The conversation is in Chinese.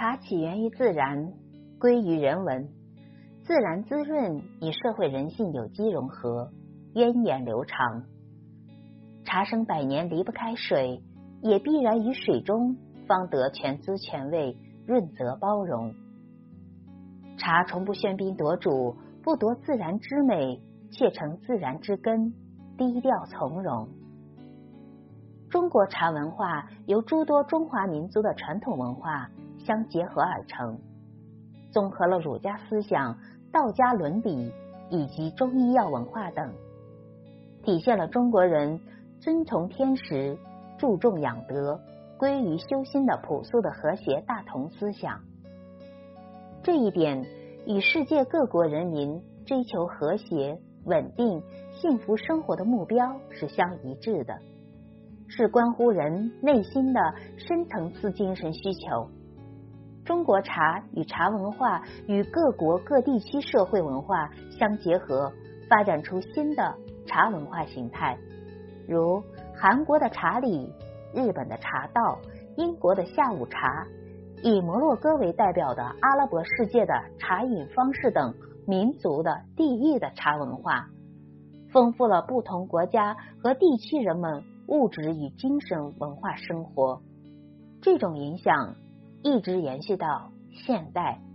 茶起源于自然，归于人文。自然滋润与社会人性有机融合，源远流长。茶生百年离不开水，也必然于水中方得全滋全味，润泽包容。茶从不喧宾夺主，不夺自然之美，却成自然之根，低调从容。中国茶文化由诸多中华民族的传统文化相结合而成，综合了儒家思想、道家伦理以及中医药文化等，体现了中国人遵从天时、注重养德、归于修心的朴素的和谐大同思想。这一点与世界各国人民追求和谐、稳定、幸福生活的目标是相一致的。是关乎人内心的深层次精神需求。中国茶与茶文化与各国各地区社会文化相结合，发展出新的茶文化形态，如韩国的茶礼、日本的茶道、英国的下午茶，以摩洛哥为代表的阿拉伯世界的茶饮方式等民族的地域的茶文化，丰富了不同国家和地区人们。物质与精神文化生活，这种影响一直延续到现代。